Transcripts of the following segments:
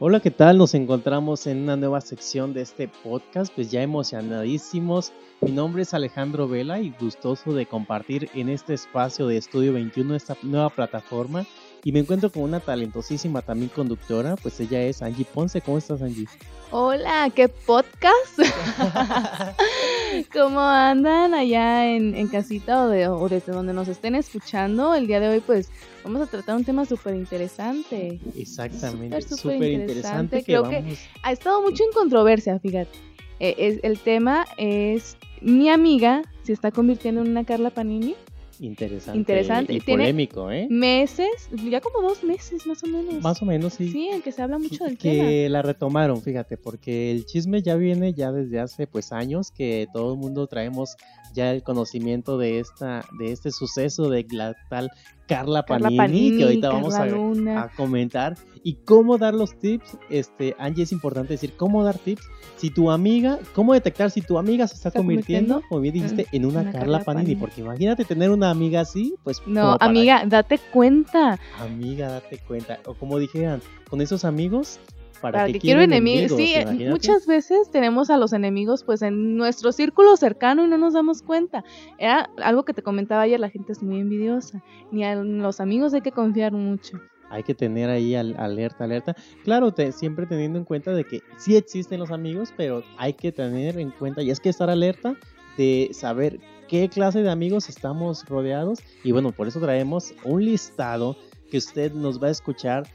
Hola, ¿qué tal? Nos encontramos en una nueva sección de este podcast, pues ya emocionadísimos. Mi nombre es Alejandro Vela y gustoso de compartir en este espacio de Estudio 21 esta nueva plataforma. Y me encuentro con una talentosísima también conductora, pues ella es Angie Ponce. ¿Cómo estás, Angie? Hola, ¿qué podcast? ¿Cómo andan allá en, casita o, desde donde nos estén escuchando? El día de hoy, pues, vamos a tratar un tema súper interesante. Exactamente, súper interesante. Creo que ha estado mucho en controversia, fíjate. Eh, el tema es mi amiga se está convirtiendo en una Carla Panini. Interesante. Interesante. Y polémico, ¿eh? Meses, ya como dos meses más o menos. Más o menos, sí. Sí, en que se habla mucho del tema. Que la retomaron, fíjate, porque el chisme ya viene ya desde hace pues años que todo el mundo traemos ya el conocimiento de esta de este suceso de la tal Carla Panini, que ahorita vamos a, comentar. Y cómo dar los tips, este, Angie, es importante decir cómo dar tips. Si tu amiga, cómo detectar si tu amiga se está, convirtiendo, como bien dijiste, en una, Carla, Panini, Porque imagínate tener una amiga así, pues. No, amiga, date cuenta. Amiga, date cuenta. O como dijeran, con esos amigos, para, que, quiero enemigos. Sí, muchas veces tenemos a los enemigos pues en nuestro círculo cercano y no nos damos cuenta. Era algo que te comentaba ayer, la gente es muy envidiosa. Ni a los amigos hay que confiar mucho. Hay que tener ahí alerta, alerta. Claro, siempre teniendo en cuenta de que sí existen los amigos, pero hay que tener en cuenta, y es que estar alerta de saber qué clase de amigos estamos rodeados. Y bueno, por eso traemos un listado que usted nos va a escuchar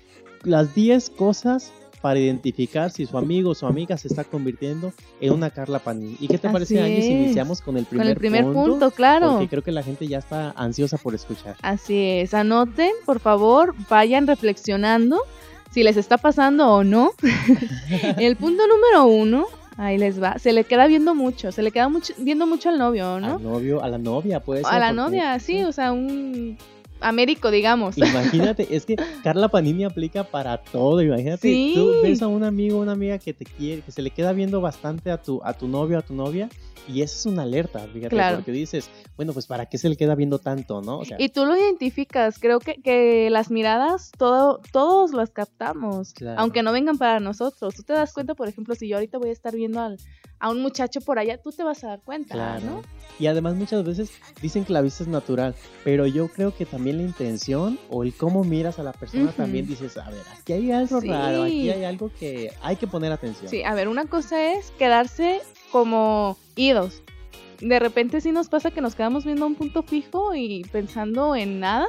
las 10 cosas para identificar si su amigo o su amiga se está convirtiendo en una Carla Panini. ¿Y qué te parece, Angie, si iniciamos con el primer, con el primer punto? claro. Porque creo que la gente ya está ansiosa por escuchar. Así es, anoten, por favor, vayan reflexionando si les está pasando o no. el punto número uno Ahí les va. Se le queda viendo mucho, se le queda mucho, viendo mucho al novio, ¿no? Al novio, a la novia, pues. A la novia, sí, o sea, un Américo, digamos. Imagínate, es que Carla Panini aplica para todo. Imagínate, tú ves a un amigo, una amiga que te quiere, que se le queda viendo bastante a tu, a tu novio, a tu novia, y esa es una alerta, fíjate, porque dices, bueno, pues para qué se le queda viendo tanto, ¿no? y tú lo identificas, creo que, que las miradas todo, todos las captamos, aunque no vengan para nosotros. Tú te das cuenta, por ejemplo, si yo ahorita voy a estar viendo al, a un muchacho por allá, tú te vas a dar cuenta, ¿no? Y además muchas veces dicen que la vista es natural, pero yo creo que también la intención o el cómo miras a la persona también dices, a ver, aquí hay algo raro, aquí hay algo que hay que poner atención. Sí, a ver, una cosa es quedarse como idos. De repente sí nos pasa que nos quedamos viendo un punto fijo y pensando en nada,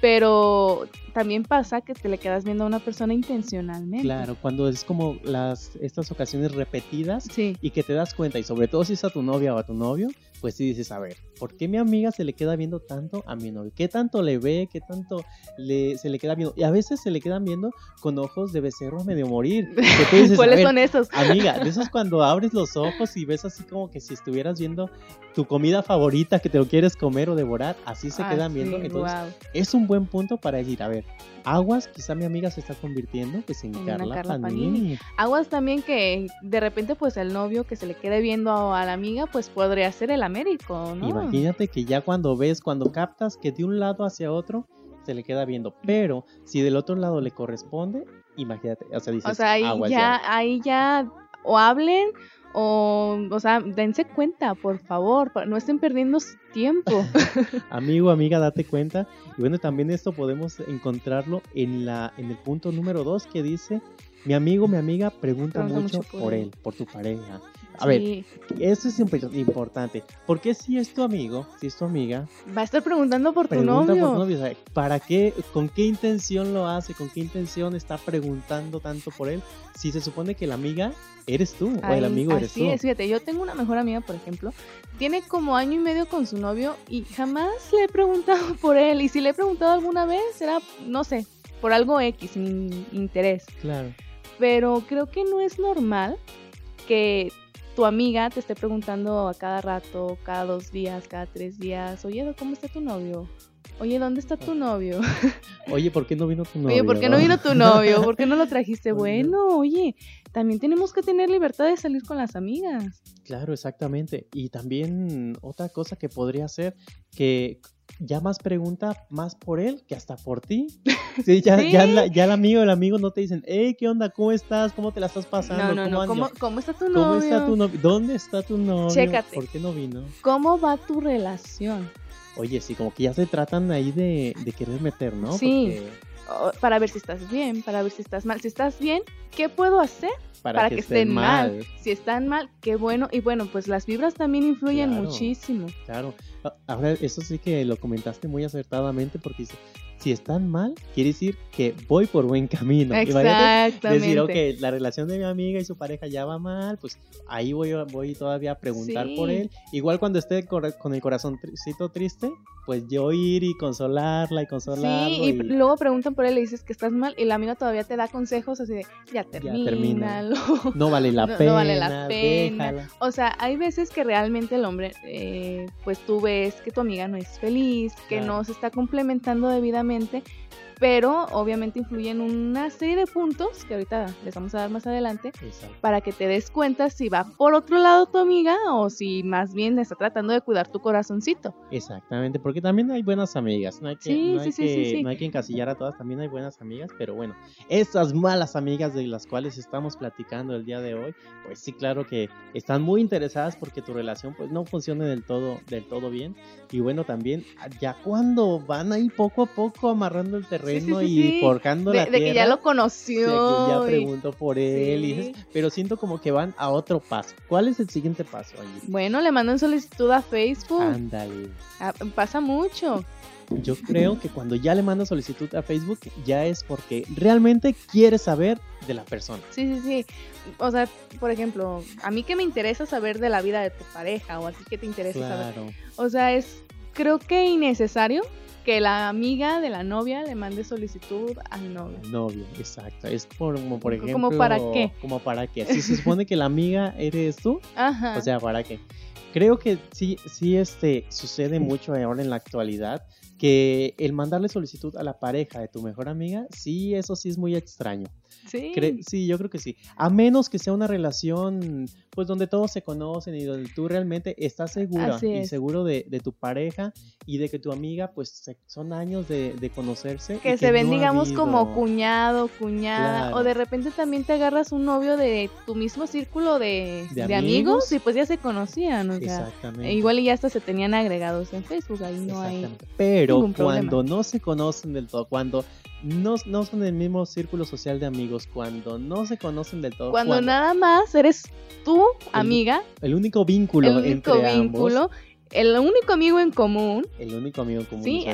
pero también pasa que te le quedas viendo a una persona intencionalmente. Claro, cuando es como las estas ocasiones repetidas y que te das cuenta, y sobre todo si es a tu novia o a tu novio, pues sí dices, a ver, ¿por qué mi amiga se le queda viendo tanto a mi novio? ¿Qué tanto le ve? ¿Qué tanto le, se le queda viendo? Y a veces se le quedan viendo con ojos de becerro medio morir. ¿Cuáles son esos? Amiga, de esos cuando abres los ojos y ves así como que si estuvieras viendo tu comida favorita que te lo quieres comer o devorar, así se ah, quedan viendo. Entonces, es un buen punto para decir, a ver, aguas, quizá mi amiga se está convirtiendo pues en, Carla, Panini. Aguas también que de repente pues el novio que se le quede viendo a la amiga pues podría ser el Américo, ¿no? Imagínate que ya cuando ves, cuando captas que de un lado hacia otro se le queda viendo, pero si del otro lado le corresponde, imagínate, o sea, dices, o sea, ahí ya, ahí ya o hablen o, o sea, dense cuenta, por favor, no estén perdiendo tiempo. Amigo, amiga, date cuenta. Y bueno, también esto podemos encontrarlo en, la, en el punto número dos que dice, mi amigo, mi amiga pregunta mucho, por, él, por tu pareja. A ver, eso es importante. Porque si es tu amigo, si es tu amiga. Va a estar preguntando por tu novio. ¿Para qué? ¿Con qué intención lo hace? ¿Con qué intención está preguntando tanto por él? Si se supone que la amiga eres tú o el amigo eres tú. Es, fíjate, yo tengo una mejor amiga, por ejemplo, tiene como año y medio con su novio y jamás le he preguntado por él. Y si le he preguntado alguna vez, será, no sé, por algo X, sin interés. Claro. Pero creo que no es normal que tu amiga te esté preguntando a cada rato, cada dos días, cada tres días, oye, ¿cómo está tu novio? Oye, ¿dónde está tu novio? Oye, ¿por qué no vino tu novio? Oye, ¿por qué no vino tu novio? ¿Por qué no lo trajiste? Bueno, oye, también tenemos que tener libertad de salir con las amigas. Claro, exactamente. Y también otra cosa que podría ser que ya más pregunta más por él que hasta por ti. Sí, ya, Sí. Ya, la- ya el amigo el amigo no te dicen, hey, ¿qué onda? ¿Cómo estás? ¿Cómo te la estás pasando? No, no, ¿Cómo no. ¿Cómo, cómo está tu ¿Cómo novio? está tu novio? ¿Dónde está tu novio? Chécate. ¿Por qué no vino? ¿Cómo va tu relación? Oye, sí, como que ya se tratan ahí de, de querer meter, ¿no? Sí. Porque para ver si estás bien, para ver si estás mal. Si estás bien, ¿qué puedo hacer para, para, que, estén mal? Si están mal, qué bueno. Y bueno, pues las vibras también influyen Claro. muchísimo. Claro. A- Ahora, eso sí que lo comentaste muy acertadamente porque si están mal, quiere decir que voy por buen camino. Exactamente. Decir, ok, la relación de mi amiga y su pareja ya va mal, pues ahí voy, voy todavía a preguntar Sí. por él. Igual cuando esté con el corazoncito triste, pues yo ir y consolarla y consolarlo. Sí, y y- luego preguntan por él y dices que estás mal y la amiga todavía te da consejos así de, ya termina. termínalo. No vale la No- no pena. vale la pena. déjala. O sea, hay veces que realmente el hombre, eh, pues tú ves que tu amiga no es feliz, que Claro. no se está complementando debidamente, nuevamente pero obviamente influyen una serie de puntos que ahorita les vamos a dar más adelante Exacto. para que te des cuenta si va por otro lado tu amiga o si más bien está tratando de cuidar tu corazoncito. Exactamente, porque también hay buenas amigas, no hay que, Sí, no hay sí, sí, sí, que- sí. no hay que encasillar a todas, también hay buenas amigas, pero bueno, esas malas amigas de las cuales estamos platicando el día de hoy, pues sí, claro que están muy interesadas porque tu relación pues no funcione del todo, del todo bien, y bueno, también ya cuando van ahí poco a poco amarrando el terreno sí, y sí. forjando De, la de tierra. que ya lo de conoció. que ya preguntó por él, y dices, pero siento como que van a otro paso. ¿Cuál es el siguiente paso? Bueno, le mandan solicitud a Facebook. Ándale. Ah, pasa mucho. Yo creo que cuando ya le manda solicitud a Facebook ya es porque realmente quiere saber de la persona. Sí, sí, sí. O sea, por ejemplo, a mí que me interesa saber de la vida de tu pareja o a ti que te interesa saber. Claro. O sea, es creo que innecesario que la amiga de la novia le mande solicitud al novio. Novio, exacto. Es por, como por ¿Como ejemplo. para qué? Como para qué. Si se supone que la amiga eres tú, Ajá. o sea, ¿para qué? Creo que sí, sí, este, sucede mucho ahora en la actualidad que el mandarle solicitud a la pareja de tu mejor amiga, sí, eso sí es muy extraño. sí. Cre- sí, yo creo que sí. A menos que sea una relación, pues donde todos se conocen y donde tú realmente estás segura Así y es. seguro de, de tu pareja y de que tu amiga, pues se- son años de, de conocerse. y que se ven, no digamos, como cuñado, cuñada, Claro. o de repente también te agarras un novio de tu mismo círculo de, ¿De amigos? amigos y pues ya se conocían, o sea, Exactamente. igual y ya hasta se tenían agregados en Facebook, ahí no hay... Exactamente. Pero cuando no se conocen del todo, cuando no, no son del mismo círculo social de amigos, cuando no se conocen del todo, Cuando nada más eres tú, amiga, el único vínculo el único entre vínculo, ambos, el único amigo en común, el único amigo común. sí,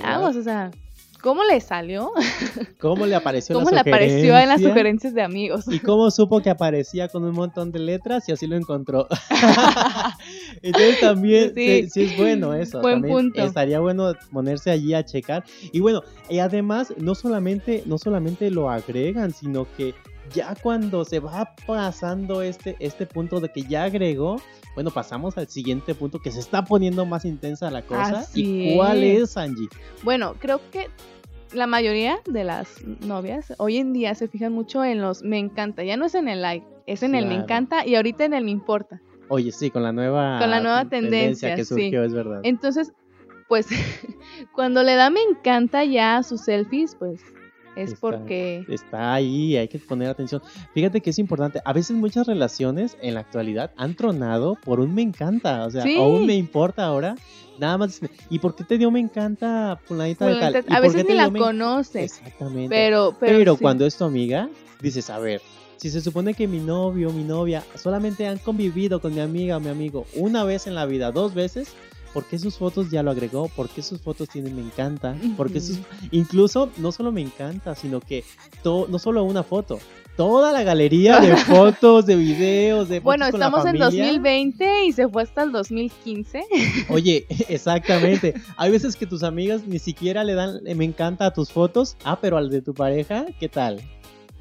¿cómo le salió? ¿Cómo le apareció ¿Cómo la le apareció en las sugerencia? sugerencias de amigos? ¿Y cómo supo que aparecía con un montón de letras y así lo encontró? Entonces también Sí. sí, sí es bueno eso. Buen punto. Estaría bueno ponerse allí a checar. Y bueno, y además no solamente, no solamente lo agregan, sino que ya cuando se va pasando este, este punto de que ya agregó, bueno, pasamos al siguiente punto que se está poniendo más intensa la cosa. Así ¿Y cuál es, Angie? Bueno, creo que la mayoría de las novias hoy en día se fijan mucho en los me encanta, ya no es en el like, es en el me encanta y ahorita en el me importa. Oye, sí, con la nueva, Con la nueva tendencia, que sí. surgió, es verdad. Entonces, pues cuando le da me encanta ya a sus selfies, pues es Está- porque está ahí, hay que poner atención. Fíjate que es importante. A veces muchas relaciones en la actualidad han tronado por un me encanta, o sea, Sí. o un me importa ahora. Nada más. ¿Y por qué te dio me encanta fulanita de tal? fulanita- ¿Y a veces ni la me- conoces, Exactamente. pero pero, Pero sí. cuando es tu amiga, dices, a ver, si se supone que mi novio o mi novia solamente han convivido con mi amiga o mi amigo una vez en la vida, dos veces, ¿por qué sus fotos ya lo agregó? ¿Por qué sus fotos tienen me encanta? ¿Por qué sus... Incluso no solo me encanta, sino que to- no solo una foto, toda la galería de fotos, de videos, de fotos Bueno, con la estamos en familia. 2020 y se fue hasta el 2015. Oye, exactamente. Hay veces que tus amigas ni siquiera le dan me encanta a tus fotos. Ah, pero al de tu pareja, ¿qué tal?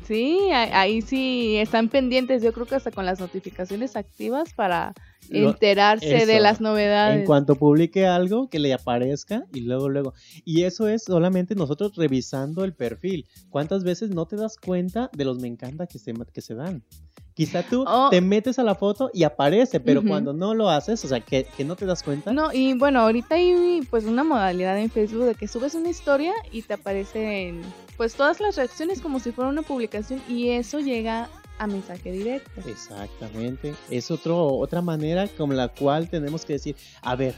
Sí, ahí sí están pendientes, yo creo que hasta con las notificaciones activas para enterarse de las novedades. En cuanto publique algo, que le aparezca y luego, luego. Y eso es solamente nosotros revisando el perfil. ¿Cuántas veces no te das cuenta de los me encanta que se, que se dan? Quizá tú Oh. te metes a la foto y aparece, pero cuando no lo haces, o sea, que, que no te das cuenta. No, y bueno, ahorita hay pues una modalidad en Facebook de que subes una historia y te aparecen pues todas las reacciones como si fuera una publicación y eso llega a mensaje directo. Exactamente. Es otro, otra manera con la cual tenemos que decir, a ver,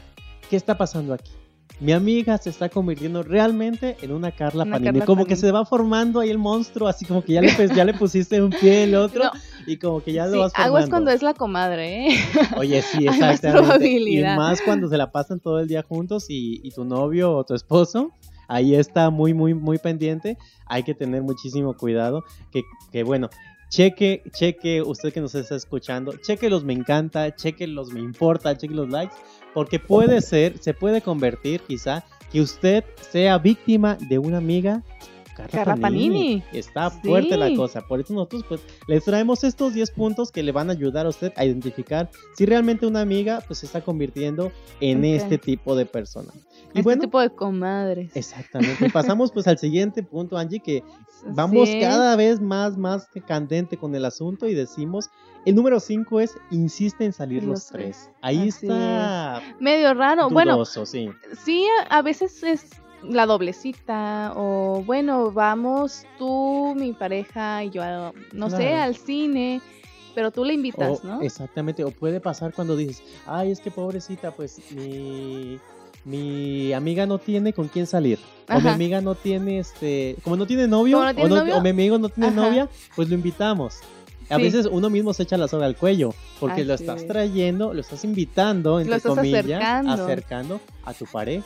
¿qué está pasando aquí? Mi amiga se está convirtiendo realmente en una Carla Una Panini. Carla como que se va formando ahí el monstruo, así como que ya le, pues, ya le pusiste un pie el otro No. y como que ya Sí, lo vas formando. aguas cuando es la comadre, ¿eh? Oye, sí, Hay más exactamente. Y más cuando se la pasan todo el día juntos y, y tu novio o tu esposo ahí está muy, muy, muy pendiente. Hay que tener muchísimo cuidado. Que, que bueno, cheque, cheque, usted que nos está escuchando, cheque los me encanta, cheque los me importa, cheque los likes, porque puede ser, se puede convertir quizá que usted sea víctima de una amiga. Carla Carla Panini. Está Sí. fuerte la cosa. Por eso nosotros pues les traemos estos 10 puntos que le van a ayudar a usted a identificar si realmente una amiga pues se está convirtiendo en Ok. este tipo de persona. Y este bueno, tipo de comadres. exactamente. Pasamos pues al siguiente punto, Angie, que vamos Sí. cada vez más, más candente con el asunto y decimos, el número 5 es, insiste en salir los, Los tres. tres. Ahí Así está Medio raro. Bueno, sí. sí, a, veces es la doble cita o bueno, vamos tú, mi pareja y yo, no sé, al cine, pero tú le invitas, O- ¿no? Exactamente, o puede pasar cuando dices, ay, es que pobrecita, pues mi, mi amiga no tiene con quién salir. O mi Ajá. amiga no tiene, este, como no tiene novio, Como no tiene o, no- novio, o mi amigo no tiene ajá. novia, pues lo invitamos. A veces uno mismo se echa la soga al cuello, porque lo estás es. trayendo, lo estás invitando, entre estás comillas, acercando. acercando a tu pareja.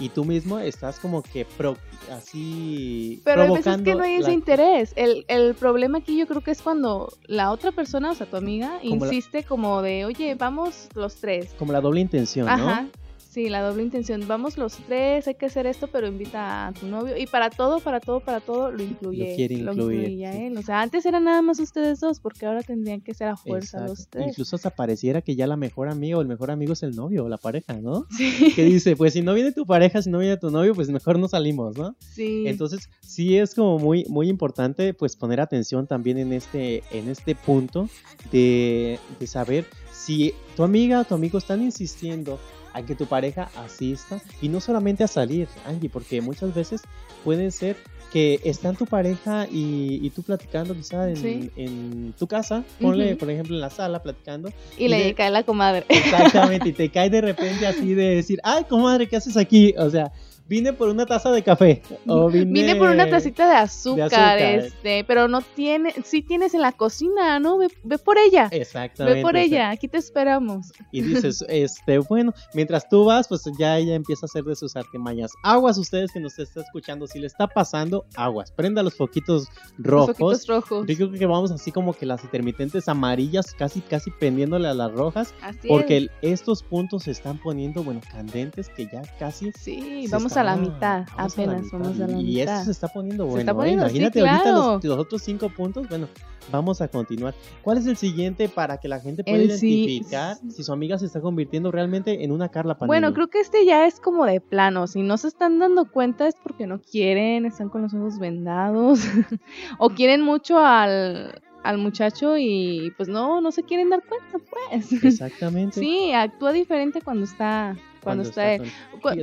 Y tú mismo estás como que pro- así Pero hay veces provocando que no hay ese la- interés. El, el problema aquí yo creo que es cuando la otra persona, o sea, tu amiga, Como la- insiste como de, oye, vamos los tres. como la doble intención, ¿no? Sí, la doble intención. Vamos los tres, hay que hacer esto, pero invita a tu novio. Y para todo, para todo, para todo, lo incluye. Lo quiere incluir, incluye a sí. él. O sea, antes eran nada más ustedes dos, porque ahora tendrían que ser a fuerza Exacto. los tres. Incluso hasta pareciera que ya la mejor amiga o el mejor amigo es el novio o la pareja, ¿no? Sí. Que dice, pues si no viene tu pareja, si no viene tu novio, pues mejor no salimos, ¿no? sí. Entonces, sí es como muy, muy importante, pues poner atención también en este, en este punto de, de saber si tu amiga o tu amigo están insistiendo a que tu pareja asista y no solamente a salir, Angie, porque muchas veces pueden ser que están tu pareja y, y tú platicando quizá en, Sí. en tu casa, ponle Ujú. por ejemplo en la sala platicando y le de- cae la comadre. Exactamente, y te cae de repente así de decir, ay, comadre, ¿qué haces aquí? O sea, vine por una taza de café. O vine... Vine por una tacita de azúcar, azúcar. este, pero no tiene, sí tienes en la cocina, ¿no? Ve, ve por ella. Exactamente. Ve por ella, aquí te esperamos. Y dices, este, bueno, mientras tú vas, pues ya ella empieza a hacer de sus artimañas. Aguas ustedes que nos está escuchando, si le está pasando, aguas. Prenda los foquitos Los rojos. ojitos rojos. Yo creo que vamos así como que las intermitentes amarillas, casi, casi prendiéndole a las rojas. Así Porque es. estos puntos se están poniendo, bueno, candentes que ya casi Sí, vamos a la mitad, vamos a la apenas mitad, vamos a la y mitad. esto se está poniendo Se bueno. ¿eh? sí, Imagínate ahorita los, los otros cinco puntos. Bueno, vamos a continuar. ¿Cuál es el siguiente para que la gente pueda El sí- identificar si su amiga se está convirtiendo realmente en una Carla Panini? Bueno, creo que este ya es como de plano. Si no se están dando cuenta es porque no quieren, están con los ojos vendados o quieren mucho al, al muchacho y pues no, no se quieren dar cuenta, pues. Exactamente. Sí, actúa diferente cuando está cuando, está, con-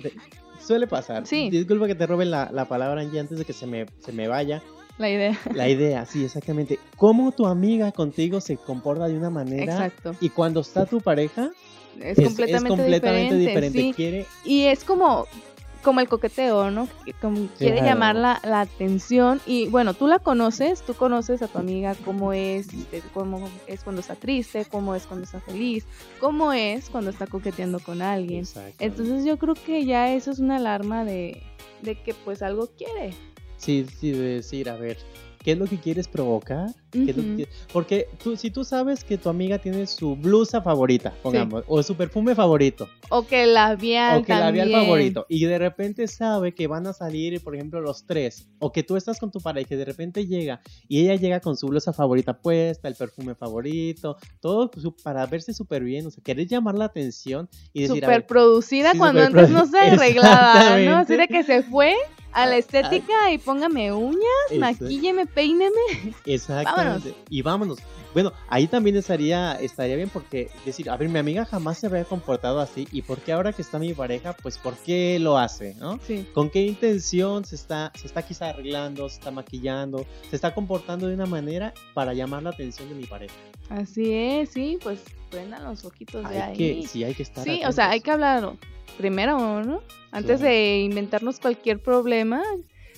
suele pasar. Sí. Disculpa que te robe la, la palabra, Angie, antes de que se me, se me vaya. la idea. La idea, sí, exactamente. Cómo tu amiga contigo se comporta de una manera Exacto. y cuando está tu pareja Es, completamente, completamente diferente. sí. Quiere Y es como, como el coqueteo, ¿no? Como quiere Claro. llamar la, la atención. Y bueno, tú la conoces, tú conoces a tu amiga, cómo es, este, cómo es cuando está triste, cómo es cuando está feliz, cómo es cuando está coqueteando con alguien. Entonces yo creo que ya eso es una alarma de, de que pues algo quiere. Sí, sí, de decir, a ver, ¿qué es lo que quieres provocar? ¿Qué es lo que Ujú. quieres- Porque tú, si tú sabes que tu amiga tiene su blusa favorita, pongamos, o su perfume favorito, O que el labial o que el labial favorito, y de repente sabe que van a salir, por ejemplo, los tres, o que tú estás con tu pareja y de repente llega, y ella llega con su blusa favorita puesta, el perfume favorito, todo para verse súper bien, o sea, querer llamar la atención y decir, a Super ver, producida Sí, cuando antes no se arreglaba, ¿no? Así de que se fue a la Ah, estética y póngame uñas, Eso. maquílleme, peíneme. Exactamente. Y vámonos. Bueno, ahí también estaría, estaría bien porque decir, a ver, mi amiga jamás se había comportado así y por qué ahora que está mi pareja, pues por qué lo hace, ¿no? Sí. ¿Con qué intención se está, se está quizá arreglando, se está maquillando, se está comportando de una manera para llamar la atención de mi pareja? Así es, sí, pues prendan los ojitos de Hay ahí. que, sí, hay que estar Sí, o sea, hay que hablar primero, ¿no? Antes de inventarnos cualquier problema.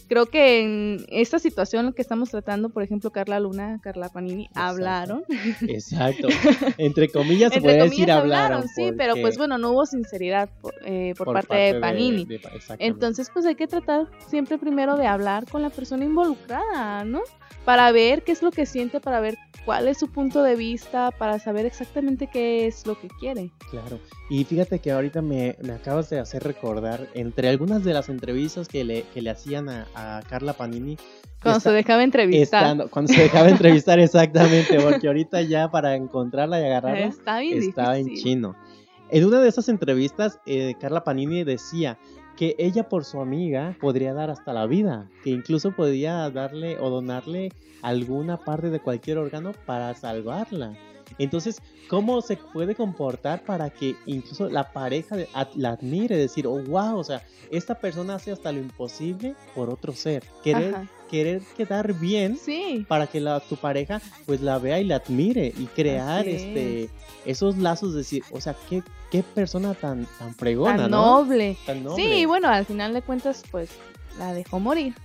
Creo que en esta situación que estamos tratando, por ejemplo, Carla Luna, Carla Panini, Exacto. hablaron. Exacto. Entre comillas se Entre podría comillas decir hablaron. hablaron, sí, pero pues bueno, no hubo sinceridad por, eh, por parte, de Panini. de-. Entonces, pues hay que tratar siempre primero de hablar con la persona involucrada, ¿no? Para ver qué es lo que siente, para ver cuál es su punto de vista, para saber exactamente qué es lo que quiere. Claro. Y fíjate que ahorita me, me acabas de hacer recordar, entre algunas de las entrevistas que le, que le hacían a, a Carla Panini, Cuando se dejaba entrevistar. estando- cuando se dejaba entrevistar exactamente, porque ahorita ya para encontrarla y agarrarla Está bien estaba en chino. En una de esas entrevistas, eh, Carla Panini decía que ella por su amiga podría dar hasta la vida, que incluso podía darle o donarle alguna parte de cualquier órgano para salvarla. Entonces, ¿cómo se puede comportar para que incluso la pareja la admire? Decir, oh, wow, o sea, esta persona hace hasta lo imposible por otro ser. Querer, Ajá. querer quedar bien Sí, para que la, tu pareja pues la vea y la admire y crear Así este es. esos lazos de decir, o sea, qué, qué persona tan, tan fregona, tan ¿no? noble. Tan noble. Sí, bueno, al final de cuentas, pues la dejó morir.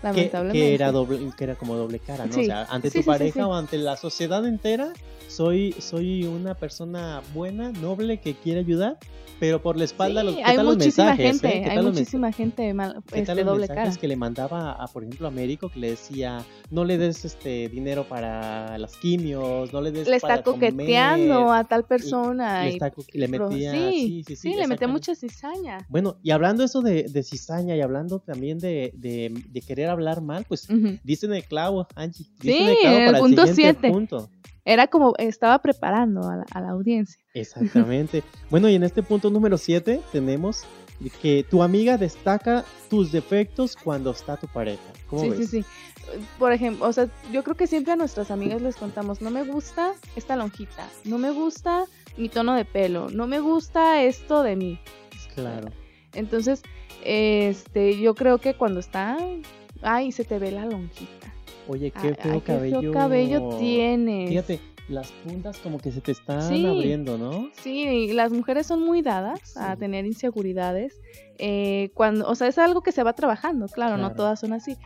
Que, Lamentablemente. que era doble, que era como doble cara, ¿no? Sí. O sea, ante Sí, tu sí, pareja o ante la sociedad entera, soy, soy una persona buena, noble, que quiere ayudar, pero por la espalda, los, ¿qué hay tal los muchísima mensajes? gente, eh? ¿Qué hay tal los muchísima gente mal, ¿Qué este, tal los doble cara. que le mandaba a, por ejemplo, a Américo que le decía, no le des este dinero para las quimios, no le des Le para está coqueteando comer", a tal persona. le, y está le metía, sí, sí, sí, sí, le exactamente. mucha cizaña. Bueno, y hablando eso de, de cizaña y hablando también de, de, de querer hablar mal, pues Ujú. dicen el clavo, Angie. Sí, el clavo el punto el siguiente siete. punto. Era como, estaba preparando a la, a la audiencia. Exactamente. bueno, y en este punto número 7 tenemos que tu amiga destaca tus defectos cuando está tu pareja. ¿Cómo Sí, ves? sí, sí. Por ejemplo, o sea, yo creo que siempre a nuestras amigas les contamos, no me gusta esta lonjita, no me gusta mi tono de pelo, no me gusta esto de mí. Claro. Entonces, este, yo creo que cuando está, ay, se te ve la lonjita. Oye, qué feo ay, cabello. qué feo cabello tienes. Fíjate, las puntas como que se te están Sí. abriendo, ¿no? Sí, las mujeres son muy dadas a tener inseguridades. eh, cuando, o sea, es algo que se va trabajando, claro, no todas son así.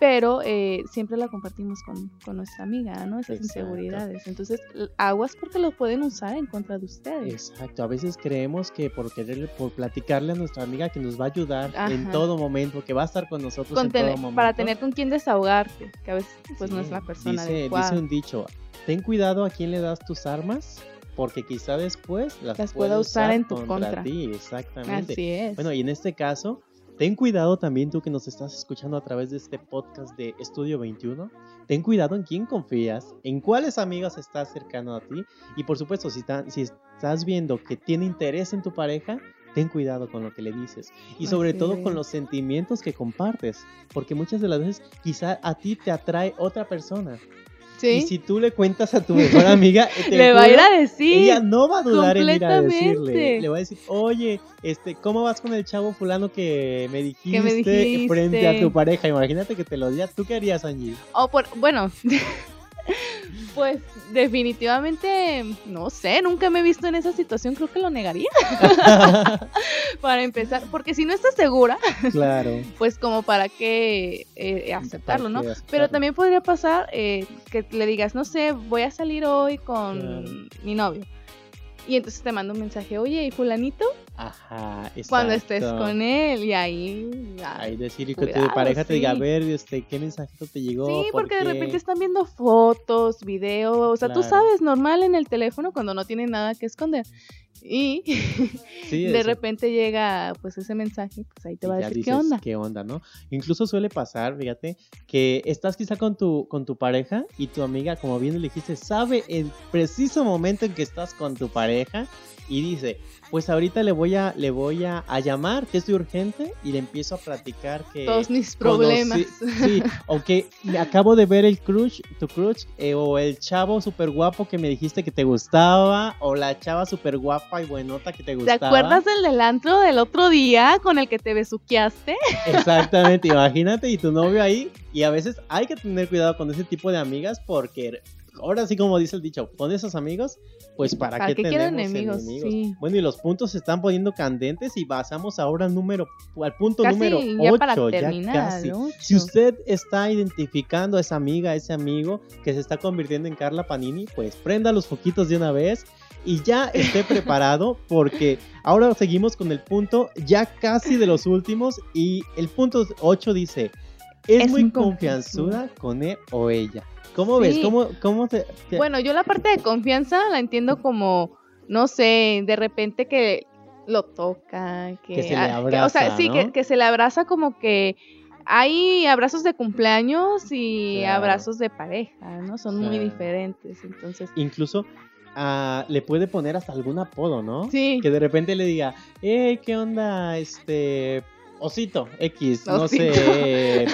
Pero eh, siempre la compartimos con, con nuestra amiga, ¿no? Esas Exacto. inseguridades. Entonces, aguas porque lo pueden usar en contra de ustedes. Exacto, a veces creemos que por quererle, por platicarle a nuestra amiga que nos va a ayudar en todo momento, que va a estar con nosotros Con en todo momento. para tener con quién desahogarte, que a veces pues no es la persona dice, adecuada. dice un dicho, ten cuidado a quién le das tus armas, porque quizá después las, Las pueda usar en tu contra, contra. ti, exactamente. Así es. Bueno, y en este caso, ten cuidado también tú que nos estás escuchando a través de este podcast de Estudio 21. Ten cuidado en quién confías, en cuáles amigas estás cercano a ti. Y por supuesto, si, estás viendo que tiene interés en tu pareja, ten cuidado con lo que le dices. Y sobre Así todo es. con los sentimientos que compartes. Porque muchas de las veces quizá a ti te atrae otra persona. Sí, Y si tú le cuentas a tu mejor amiga, te le va a ir a decir. ella no va a dudar en ir a decirle. Le va a decir, oye, este, ¿cómo vas con el chavo fulano que me dijiste, me dijiste. frente a tu pareja? Imagínate que te lo diga. ¿Tú qué harías, Angie? O por, bueno, pues definitivamente, no sé, nunca me he visto en esa situación, creo que lo negaría para empezar, porque si no estás segura, claro. pues como para qué eh, aceptarlo, ¿no? Pero también podría pasar eh, que le digas, no sé, voy a salir hoy con Claro. mi novio. Y entonces te mando un mensaje, oye, ¿y fulanito? Ajá, Cuando estés exacto. con él. Y ahí... ah, Ahí decir y que tu pareja te diga, a ver, este, ¿qué mensajito te llegó? Sí, ¿Por porque de qué?". repente están viendo fotos, videos, o sea, tú sabes, normal en el teléfono cuando no tienen nada que esconder. Y Sí, de repente llega pues ese mensaje, pues ahí te va a decir qué onda. ¿Qué onda, no? Incluso suele pasar, fíjate, que estás quizá con tu, con tu pareja y tu amiga, como bien le dijiste, sabe el preciso momento en que estás con tu pareja y dice, pues ahorita le voy a, le voy a, a llamar, que es de urgente, y le empiezo a platicar que... Todos mis problemas. conocí- sí, o que me acabo de ver el crush, tu crush, eh, o el chavo súper guapo que me dijiste que te gustaba, o la chava súper guapa y buenota que te ¿Te gustaba. acuerdas del del antro del otro día con el que te besuqueaste? Exactamente, imagínate y tu novio ahí. Y a veces hay que tener cuidado con ese tipo de amigas porque ahora sí como dice el dicho, con esos amigos, pues para, ¿Para qué, qué tenemos enemigos? enemigos. Sí. Bueno, y los puntos se están poniendo candentes y pasamos ahora al número al punto Casi número ya para 8, ya casi. ¿no? Si usted está identificando a esa amiga, a ese amigo que se está convirtiendo en Carla Panini, pues prenda los foquitos de una vez y ya esté preparado porque ahora seguimos con el punto ya casi de los últimos y el punto 8 dice, es, Es muy muy confianzuda con él o ella. ¿Cómo ves? Sí. ¿Cómo, cómo te, te- Bueno, yo la parte de confianza la entiendo como, no sé, de repente que lo toca, que, Que se le ah, o abraza, sea, sí, ¿no? que, que se le abraza como que hay abrazos de cumpleaños y Claro. abrazos de pareja, ¿no? Son muy diferentes, entonces, incluso ah, le puede poner hasta algún apodo, ¿no? sí, que de repente le diga, eh, ¿qué onda? Este, osito, X, no sé,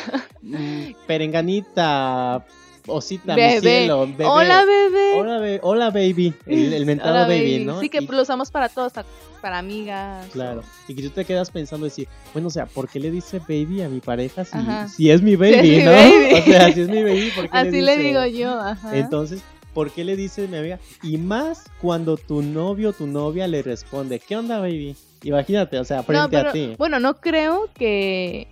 mm, perenganita, osita, mi Bebé. cielo, bebé. hola bebé. Hola, be- hola, baby, el, el mentado Hola, baby, ¿no? Sí, que Y- lo usamos para todos, para amigas. Claro, y que tú te quedas pensando decir, bueno, o sea, ¿por qué le dice baby a mi pareja si, si es mi baby, mi ¿no? baby. O sea, si es mi baby, ¿por qué Así le dice? digo yo, ajá. Entonces, ¿por qué le dice mi amiga? Y más cuando tu novio o tu novia le responde, ¿qué onda, baby? Imagínate, o sea, frente No, pero, a ti. Bueno, no creo que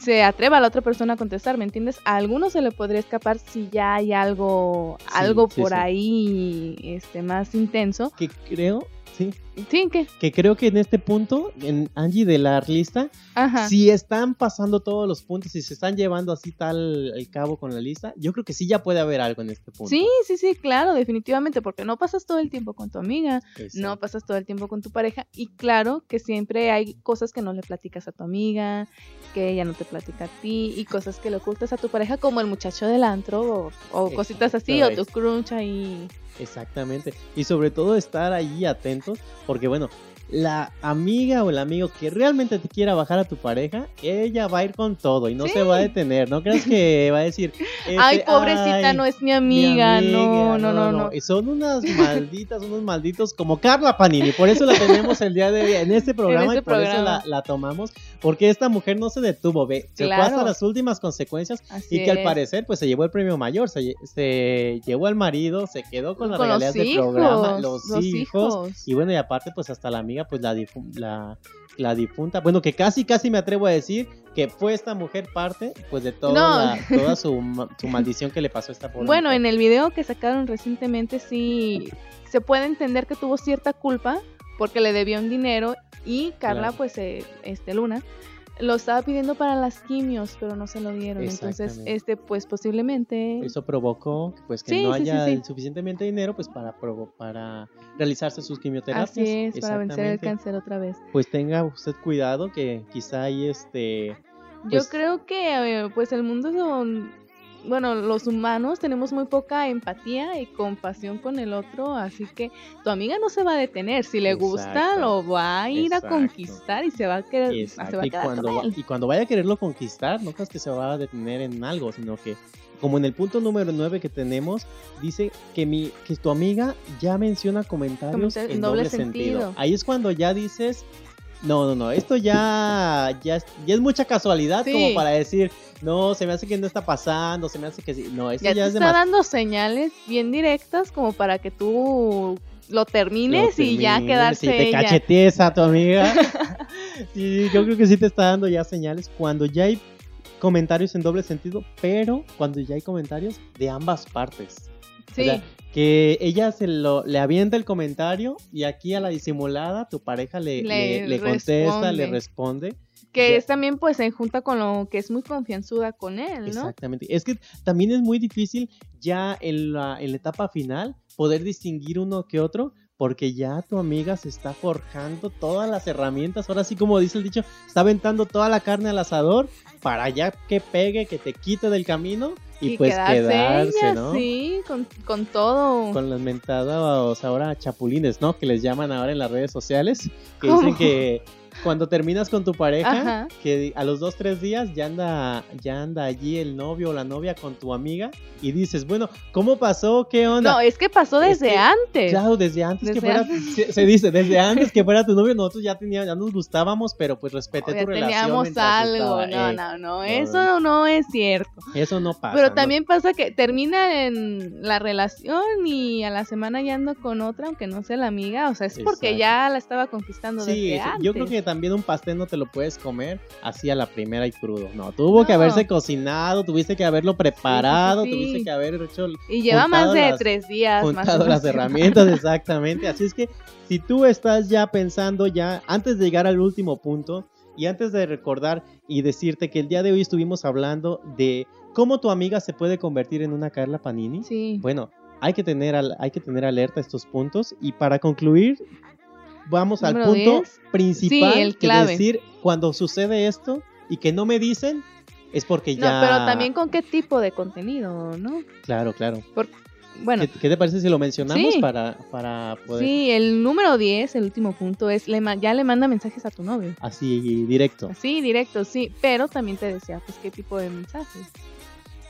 se atreva a la otra persona a contestar, ¿me entiendes? A algunos se le podría escapar si ya hay algo, Sí, algo sí, por sí. ahí este, más intenso. Que creo, sí, Sí, ¿qué? que creo que en este punto, en Angie de la lista, Ajá. si están pasando todos los puntos y se están llevando así tal el cabo con la lista, yo creo que sí ya puede haber algo en este punto. Sí, sí, sí, claro, definitivamente, porque no pasas todo el tiempo con tu amiga, Exacto. no pasas todo el tiempo con tu pareja y claro que siempre hay cosas que no le platicas a tu amiga, que ella no te platica a ti y cosas que le ocultas a tu pareja como el muchacho del antro o, o cositas así o tu crunch ahí. Exactamente. Y sobre todo estar ahí atentos, porque bueno, la amiga o el amigo que realmente te quiera bajar a tu pareja, ella va a ir con todo y no Sí. se va a detener. No creas que va a decir, Ay, este, pobrecita, "Ay, no es mi mi amiga, no, amiga", no, no, no. Y son unas malditas, unos malditos como Carla Panini. Por eso la tenemos el día de hoy en este programa este y por eso programa. la, la tomamos. Porque esta mujer no se detuvo, ve. Se fue Claro. hasta las últimas consecuencias Así y que al parecer pues se llevó el premio mayor, se, se llevó al marido, se quedó con las Con regalías del programa, los, los hijos, hijos. y bueno, y aparte pues hasta la amiga pues la, difu- la, la difunta, bueno que casi casi me atrevo a decir que fue esta mujer parte pues de toda, No. la- toda su, su maldición que le pasó a esta pobre Bueno, mujer. en el video que sacaron recientemente sí se puede entender que tuvo cierta culpa porque le debió un dinero y Carla, Claro. pues, eh, este Luna, lo estaba pidiendo para las quimios, pero no se lo dieron. Entonces, este, pues, posiblemente... Eso provocó pues que Sí, no sí, haya sí. suficientemente dinero pues para para realizarse sus quimioterapias. Así es, para vencer el cáncer otra vez. Pues tenga usted cuidado que quizá ahí este Yo Pues- creo que, eh, pues, el mundo son... Bueno, los humanos tenemos muy poca empatía y compasión con el otro, así que tu amiga no se va a detener. Si le gusta, lo va a ir Exacto. a conquistar y se va a se va a y quedar cuando, con va- él. y cuando vaya a quererlo conquistar, no creas que se va a detener en algo, sino que, como en el punto número 9 que tenemos, dice que, mi, que tu amiga ya menciona comentarios en en doble, doble sentido. sentido. Ahí es cuando ya dices, no, no, no, esto ya, ya, es, ya es mucha casualidad Sí. como para decir, no, se me hace que no está pasando, se me hace que sí. No, esto Ya ya, te es está dando señales bien directas como para que tú lo termines y ya quedarse te ella. cachetees a tu amiga. sí, yo creo que sí te está dando ya señales cuando ya hay comentarios en doble sentido, pero cuando ya hay comentarios de ambas partes. Sí, O sea, que ella se lo, le avienta el comentario y aquí a la disimulada tu pareja le, Le le, le contesta, le responde. que ya- es también pues se junta con lo que es muy confianzuda con él, ¿no? Exactamente. Es que también es muy difícil ya en la, en la etapa final poder distinguir uno que otro. Porque ya tu amiga se está forjando todas las herramientas. Ahora sí, como dice el dicho, está aventando toda la carne al asador para ya que pegue, que te quite del camino y, pues quedarse, ¿no? Sí, con, con todo. Con las mentadas ahora chapulines, ¿no? Que les llaman ahora en las redes sociales, que dicen que cuando terminas con tu pareja, que a los dos, tres días ya anda, ya anda allí el novio o la novia con tu amiga y dices, bueno, ¿cómo pasó? ¿Qué onda? No, es que pasó desde antes. Claro, desde antes que fuera, Se, dice, desde antes que fuera tu novio, nosotros ya teníamos, ya nos gustábamos, pero pues respeté tu relación. Teníamos algo, no, no, no, eso no es cierto. Eso no pasa. Pero también pasa que termina en la relación y a la semana ya ando con otra, aunque no sea la amiga, o sea, es porque ya la estaba conquistando desde antes. Yo creo que también un pastel no te lo puedes comer así a la primera y crudo. No, tuvo que haberse cocinado, tuviste que haberlo preparado, tuviste que haber hecho. Y lleva más de tres días. Juntado las herramientas, exactamente. Así es que si tú estás ya pensando, ya antes de llegar al último punto, y antes de recordar y decirte que el día de hoy estuvimos hablando de cómo tu amiga se puede convertir en una Carla Panini. Sí. Bueno, hay que tener, hay que tener alerta a estos puntos. Y para concluir, vamos al punto principal, el que decir cuando sucede esto y que no me dicen es porque ya. No, pero también con qué tipo de contenido, ¿no? Claro, claro. bueno. ¿Qué, te parece si lo mencionamos para, para poder. Sí, el número 10, el último punto, es le, ya le manda mensajes a tu novio. Así, directo. Sí, directo, sí. Pero también te decía, pues, qué tipo de mensajes.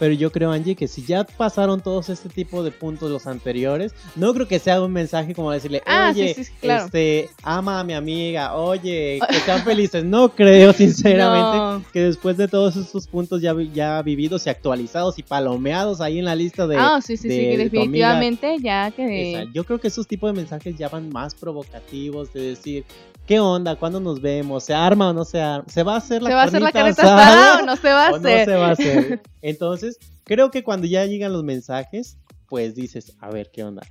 Pero yo creo, Angie, que si ya pasaron todos este tipo de puntos los anteriores, no creo que sea un mensaje como decirle, ah, oye, este, ama a mi amiga, oye, que sean felices. No creo, sinceramente, que después de todos estos puntos ya, ya vividos y actualizados y palomeados ahí en la lista de. Ah, sí, sí, sí, definitivamente ya que. Yo creo que esos tipos de mensajes ya van más provocativos de decir, ¿Qué onda? ¿Cuándo nos vemos? ¿Se arma o no se arma? ¿Se va a hacer la ¿Se va a hacer la asada o no se va a hacer? No se va a hacer. Entonces, creo que cuando ya llegan los mensajes, pues dices, a ver, ¿qué onda?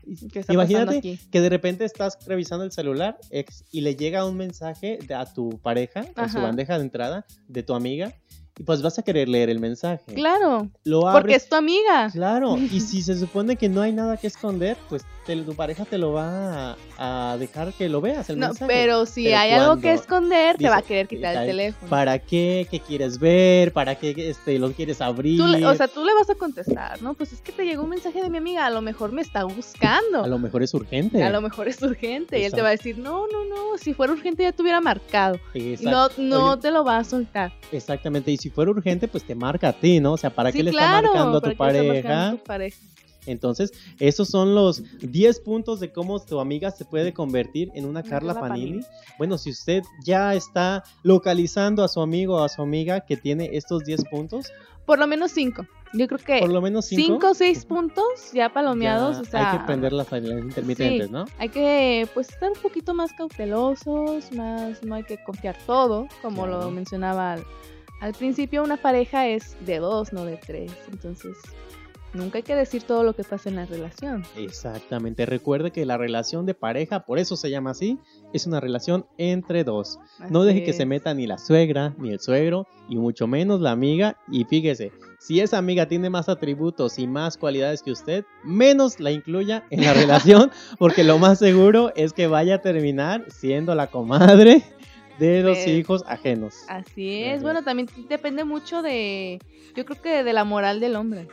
Imagínate que de repente estás revisando el celular y le llega un mensaje a tu pareja, a su bandeja de entrada, de tu amiga, y pues vas a querer leer el mensaje. Claro. porque es tu amiga. Claro. Y si se supone que no hay nada que esconder, pues tu pareja te lo va a, dejar que lo veas el no, Pero si hay algo que esconder, te va a querer quitar el teléfono. ¿Para qué? ¿Qué quieres ver? ¿Para qué este, lo quieres abrir? o sea, tú le vas a contestar, ¿no? Pues es que te llegó un mensaje de mi amiga, a lo mejor me está buscando. A lo mejor es urgente. A lo mejor es urgente. Y él te va a decir, no, no, no, si fuera urgente ya te hubiera marcado. no, no te lo va a soltar. Exactamente. Y si fuera urgente, pues te marca a ti, ¿no? O sea, ¿para qué le está marcando a tu pareja? Entonces, esos son los 10 puntos de cómo tu amiga se puede convertir en una Carla, Panini. Bueno, si usted ya está localizando a su amigo o a su amiga que tiene estos 10 puntos. Por lo menos 5. Yo creo que por lo menos 5 o 6 puntos ya palomeados. o sea, hay que prender las intermitentes, ¿no? Hay que pues estar un poquito más cautelosos, más no hay que confiar todo, como lo mencionaba al, al principio. Una pareja es de dos, no de tres. Entonces, Nunca hay que decir todo lo que pasa en la relación. Exactamente. Recuerde que la relación de pareja, por eso se llama así, es una relación entre dos. no deje que se meta ni la suegra, ni el suegro, y mucho menos la amiga. Y fíjese, si esa amiga tiene más atributos y más cualidades que usted, menos la incluya en la relación, porque lo más seguro es que vaya a terminar siendo la comadre de los hijos ajenos. Así es. Bueno, también depende mucho de, yo creo que de la moral del hombre.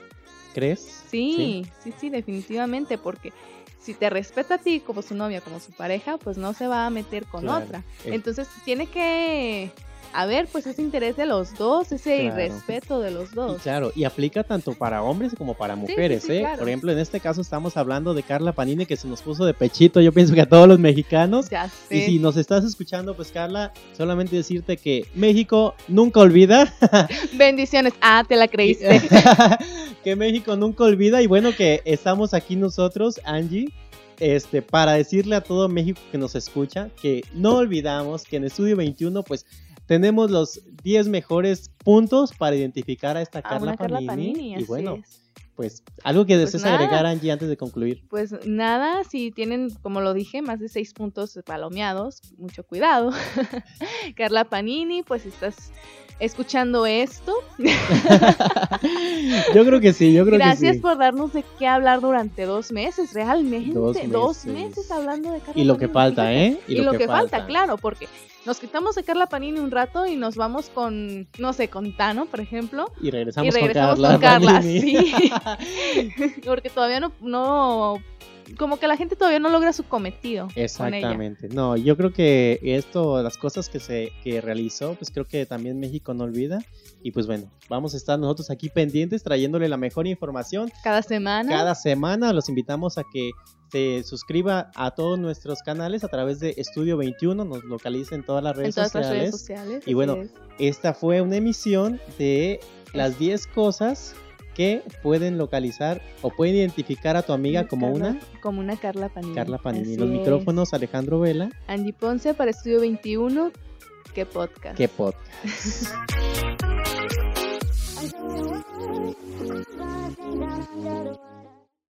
¿Crees? Sí, sí, sí, definitivamente, porque si te respeta a ti como su novia, como su pareja, pues no se va a meter con otra. Entonces tiene que a ver, pues ese interés de los dos, ese respeto de los dos. claro, y aplica tanto para hombres como para mujeres, ¿eh? Por ejemplo, en este caso estamos hablando de Carla Panini que se nos puso de pechito, yo pienso que a todos los mexicanos. Ya sé. Y si nos estás escuchando, pues Carla, solamente decirte que México nunca olvida. Bendiciones. Ah, te la creíste. que México nunca olvida y bueno que estamos aquí nosotros, Angie este, para decirle a todo México que nos escucha que no olvidamos que en Estudio 21 pues tenemos los 10 mejores puntos para identificar a esta Carla, Panini, Y bueno, pues algo que pues desees agregar, Angie, antes de concluir. Pues nada, si tienen, como lo dije, más de 6 puntos palomeados, mucho cuidado. Carla Panini, pues estás escuchando esto. Yo creo que sí, yo creo Gracias que sí. por darnos de qué hablar durante dos meses, realmente. Dos Dos meses. hablando de Carla Y lo que falta. ¿eh? Y, lo, que, falta. claro, porque nos quitamos de Carla Panini un rato y nos vamos con, no sé, con Tano, por ejemplo. Y regresamos, y regresamos con Carla. con Carla, sí. porque todavía no, no, como que la gente todavía no logra su cometido. Con ella. Exactamente. No, yo creo que esto, las cosas que se que realizó, pues creo que también México no olvida. Y pues bueno, vamos a estar nosotros aquí pendientes trayéndole la mejor información Cada semana. cada semana. Los invitamos a que se suscriba a todos nuestros canales a través de Estudio 21, nos localiza en todas las en redes todas las sociales. redes sociales. Y bueno, es. Esta fue una emisión de las 10 cosas que pueden localizar o pueden identificar a tu amiga como una. Como una Carla Panini. Carla Panini. Los micrófonos Alejandro Vela. Andy Ponce para Estudio 21. ¿Qué podcast? ¿Qué podcast?